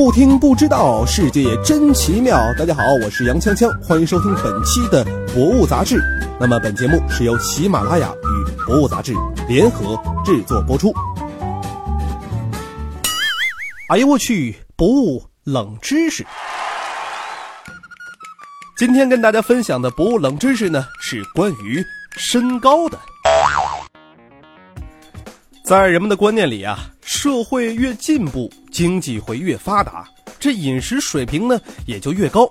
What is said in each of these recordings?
不听不知道，世界真奇妙。大家好，我是杨锵锵，欢迎收听本期的《博物杂志》。那么本节目是由喜马拉雅与《博物杂志》联合制作播出。哎呦我去！博物冷知识。今天跟大家分享的博物冷知识呢，是关于身高的。在人们的观念里啊，社会越进步，经济会越发达，这饮食水平呢也就越高，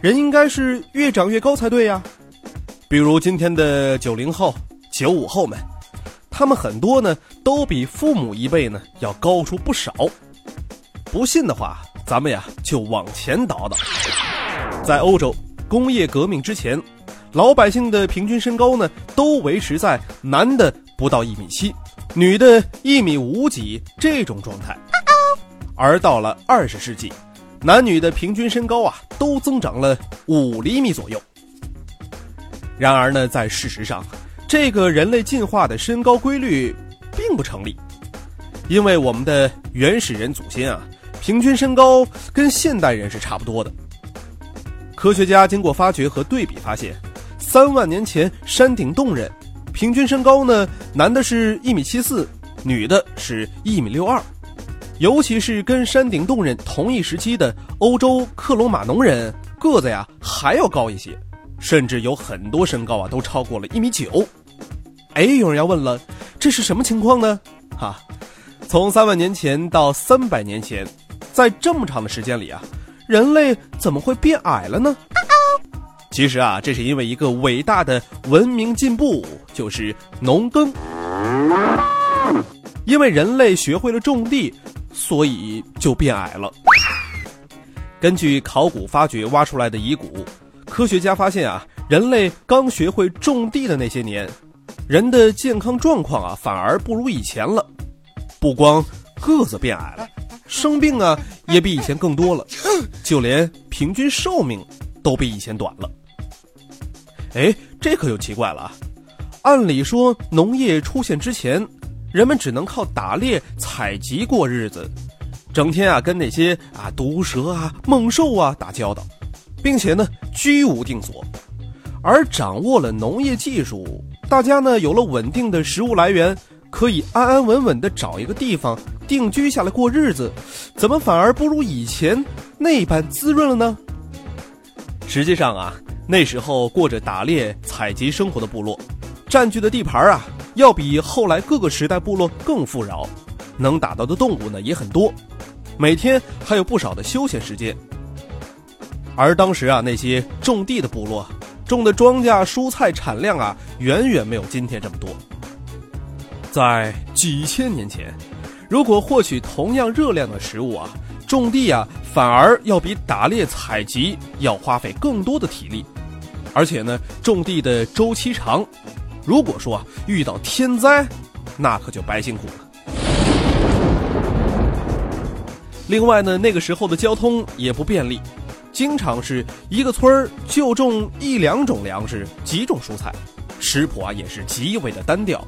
人应该是越长越高才对呀。比如今天的九零后、九五后们，他们很多呢都比父母一辈呢要高出不少。不信的话，咱们呀就往前倒倒，在欧洲工业革命之前，老百姓的平均身高呢都维持在男的不到一米七。女的一米五几这种状态，而到了二十世纪，男女的平均身高啊都增长了五厘米左右。然而呢，在事实上，这个人类进化的身高规律并不成立，因为我们的原始人祖先啊，平均身高跟现代人是差不多的。科学家经过发掘和对比发现，三万年前山顶洞人。平均身高呢，男的是一米七四，女的是一米六二，尤其是跟山顶洞人同一时期的欧洲克罗马农人，个子呀还要高一些，甚至有很多身高啊都超过了一米九。哎，有人要问了，这是什么情况呢？哈，从三万年前到三百年前，在这么长的时间里啊，人类怎么会变矮了呢？其实啊，这是因为一个伟大的文明进步，就是农耕。因为人类学会了种地，所以就变矮了。根据考古发掘挖出来的遗骨，科学家发现啊，人类刚学会种地的那些年，人的健康状况啊反而不如以前了。不光个子变矮了，生病啊也比以前更多了，就连平均寿命都比以前短了。哎，这可就奇怪了啊！按理说，农业出现之前，人们只能靠打猎、采集过日子，整天啊跟那些啊毒蛇啊、猛兽啊打交道，并且呢居无定所。而掌握了农业技术，大家呢有了稳定的食物来源，可以安安稳稳的找一个地方定居下来过日子，怎么反而不如以前那般滋润了呢？实际上啊。那时候过着打猎采集生活的部落，占据的地盘啊，要比后来各个时代部落更富饶，能打到的动物呢也很多，每天还有不少的休闲时间。而当时啊，那些种地的部落，种的庄稼、蔬菜产量啊，远远没有今天这么多。在几千年前，如果获取同样热量的食物啊，种地啊，反而要比打猎采集要花费更多的体力。而且呢，种地的周期长，如果说遇到天灾，那可就白辛苦了。另外呢，那个时候的交通也不便利，经常是一个村儿就种一两种粮食、几种蔬菜，食谱啊也是极为的单调，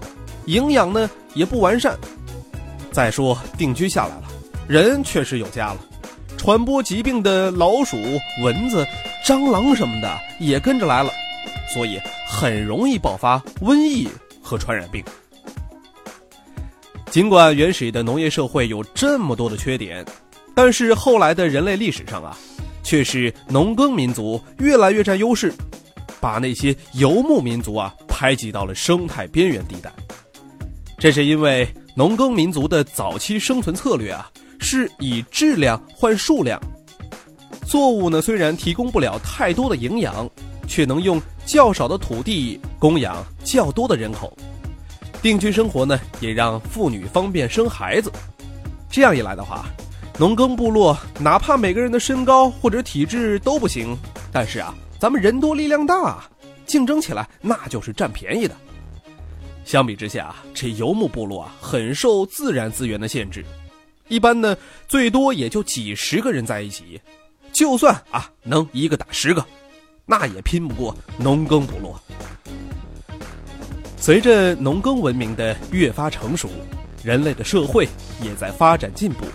营养呢也不完善。再说定居下来了，人确实有家了，传播疾病的老鼠、蚊子。蟑螂什么的也跟着来了，所以很容易爆发瘟疫和传染病。尽管原始的农业社会有这么多的缺点，但是后来的人类历史上啊，却是农耕民族越来越占优势，把那些游牧民族啊排挤到了生态边缘地带。这是因为农耕民族的早期生存策略啊，是以质量换数量。作物呢，虽然提供不了太多的营养，却能用较少的土地供养较多的人口。定居生活呢，也让妇女方便生孩子。这样一来的话，农耕部落哪怕每个人的身高或者体质都不行，但是啊，咱们人多力量大，竞争起来那就是占便宜的。相比之下，这游牧部落啊，很受自然资源的限制，一般呢，最多也就几十个人在一起。就算啊能一个打十个，那也拼不过农耕部落。随着农耕文明的越发成熟，人类的社会也在发展进步，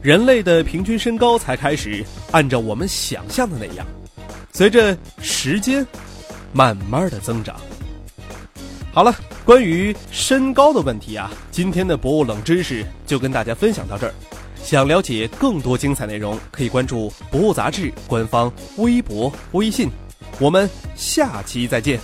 人类的平均身高才开始按照我们想象的那样，随着时间慢慢的增长。好了，关于身高的问题啊，今天的博物冷知识就跟大家分享到这儿。想了解更多精彩内容，可以关注《博物杂志》官方微博、微信。我们下期再见。